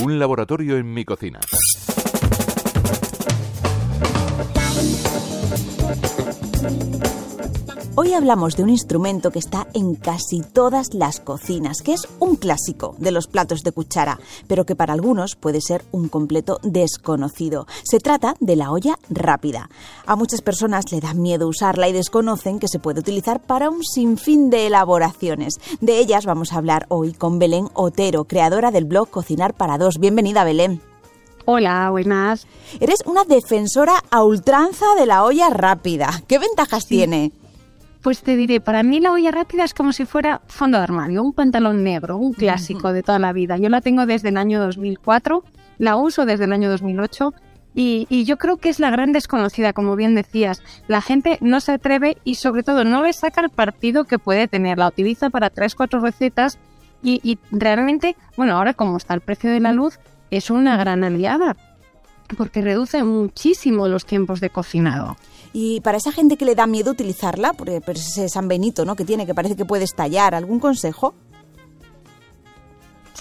Un laboratorio en mi cocina. Hoy hablamos de un instrumento que está en casi todas las cocinas, que es un clásico de los platos de cuchara, pero que para algunos puede ser un completo desconocido. Se trata de la olla rápida. A muchas personas le da miedo usarla y desconocen que se puede utilizar para un sinfín de elaboraciones. De ellas vamos a hablar hoy con Belén Otero, creadora del blog Cocinar para dos. Bienvenida, Belén. Hola, buenas. Eres una defensora a ultranza de la olla rápida. ¿Qué ventajas tiene? Pues te diré, para mí la olla rápida es como si fuera fondo de armario, un pantalón negro, un clásico de toda la vida. Yo la tengo desde el año 2004, la uso desde el año 2008 y, y, yo creo que es la gran desconocida, como bien decías. La gente no se atreve y sobre todo no le saca el partido que puede tener. La utiliza para tres, cuatro recetas y, y realmente, bueno, ahora como está el precio de la luz, es una gran aliada porque reduce muchísimo los tiempos de cocinado. Y para esa gente que le da miedo utilizarla, por ese San Benito ¿no? que tiene, que parece que puede estallar, ¿algún consejo?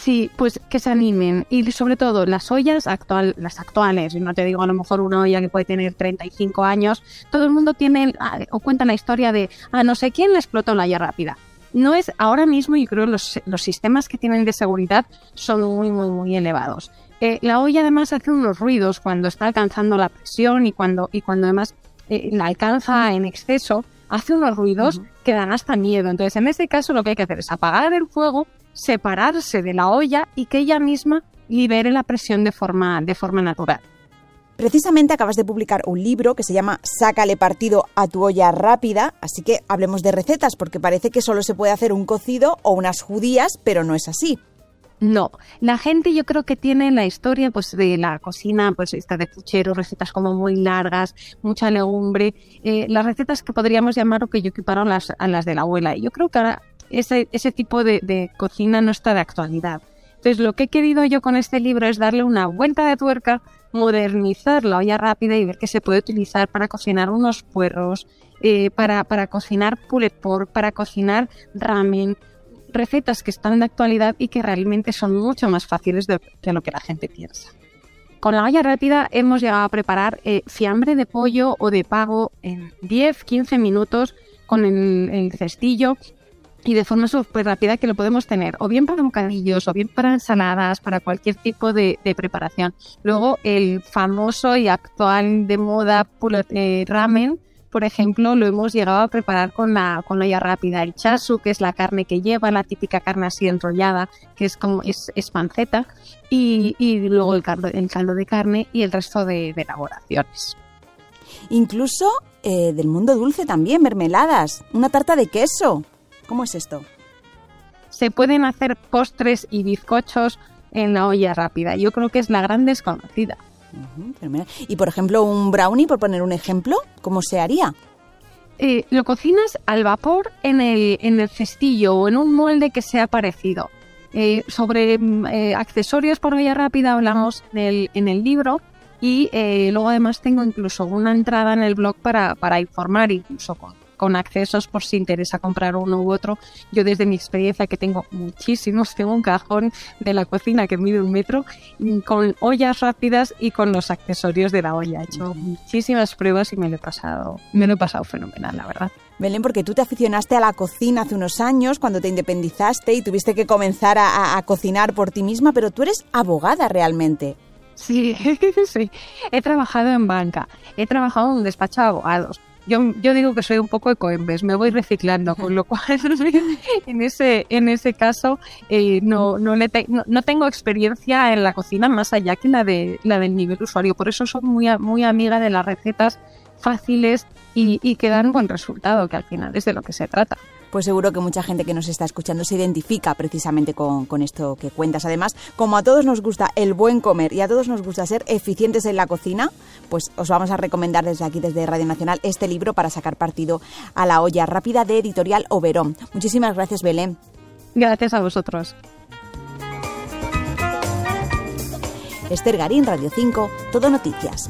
Sí, pues que se animen y sobre todo las ollas actual, las actuales, no te digo a lo mejor una olla que puede tener 35 años, todo el mundo tiene ah, o cuenta la historia de a no sé quién le explotó la olla rápida. No es ahora mismo, y creo los, los sistemas que tienen de seguridad son muy, muy, muy elevados. Eh, la olla además hace unos ruidos cuando está alcanzando la presión y cuando, y cuando además eh, la alcanza en exceso, hace unos ruidos que dan hasta miedo. Entonces, en este caso, lo que hay que hacer es apagar el fuego, separarse de la olla y que ella misma libere la presión de forma, de forma natural. Precisamente acabas de publicar un libro que se llama Sácale partido a tu olla rápida, así que hablemos de recetas, porque parece que solo se puede hacer un cocido o unas judías, pero no es así. No, la gente yo creo que tiene la historia pues de la cocina, pues esta de puchero, recetas como muy largas, mucha legumbre, eh, las recetas que podríamos llamar o que yo equiparo a las, a las de la abuela. Y yo creo que ahora ese, ese tipo de, de cocina no está de actualidad. Entonces lo que he querido yo con este libro es darle una vuelta de tuerca, modernizar la olla rápida y ver que se puede utilizar para cocinar unos puerros, eh, para, para cocinar pulled pork, para cocinar ramen, recetas que están de actualidad y que realmente son mucho más fáciles de, lo que la gente piensa. Con la olla rápida hemos llegado a preparar eh, fiambre de pollo o de pago en 10-15 minutos con el, cestillo y de forma súper rápida que lo podemos tener o bien para bocadillos o bien para ensaladas, para cualquier tipo de, preparación. Luego el famoso y actual de moda eh, ramen por ejemplo, lo hemos llegado a preparar con la, con la olla rápida. El chasu, que es la carne que lleva, la típica carne así enrollada, que es como es, panceta, y, luego el caldo, el caldo de carne y el resto de, elaboraciones. Incluso eh, del mundo dulce también, mermeladas, una tarta de queso. ¿Cómo es esto? Se pueden hacer postres y bizcochos en la olla rápida. Yo creo que es la gran desconocida y por ejemplo, un brownie, por poner un ejemplo, ¿cómo se haría? Eh, lo cocinas al vapor en el, en el cestillo o en un molde que sea parecido. Eh, sobre mm, eh, accesorios por vía rápida hablamos en el, en el libro y luego además tengo incluso una entrada en el blog para, para informar incluso con, con accesos por si interesa comprar uno u otro. Yo desde mi experiencia, que tengo muchísimos, tengo un cajón de la cocina que mide un metro con ollas rápidas y con los accesorios de la olla. He hecho muchísimas pruebas y me lo he pasado, me lo he pasado fenomenal, la verdad. Belén, porque tú te aficionaste a la cocina hace unos años cuando te independizaste y tuviste que comenzar a, a cocinar por ti misma, pero tú eres abogada realmente. Sí, sí. He trabajado en banca, he trabajado en un despacho de abogados, yo, yo digo que soy un poco ecoembes, me voy reciclando, con lo cual en ese, en ese caso eh, no, no, no, tengo experiencia en la cocina más allá que la, de, la del nivel usuario. Por eso soy muy, muy amiga de las recetas fáciles y, y que dan buen resultado, que al final es de lo que se trata pues seguro que mucha gente que nos está escuchando se identifica precisamente con, con, esto que cuentas. Además, como a todos nos gusta el buen comer y a todos nos gusta ser eficientes en la cocina, pues os vamos a recomendar desde aquí, desde Radio Nacional, este libro para sacar partido a la olla rápida de Editorial Oberón. Muchísimas gracias, Belén. Gracias a vosotros. Esther Garín, Radio 5, Todo Noticias.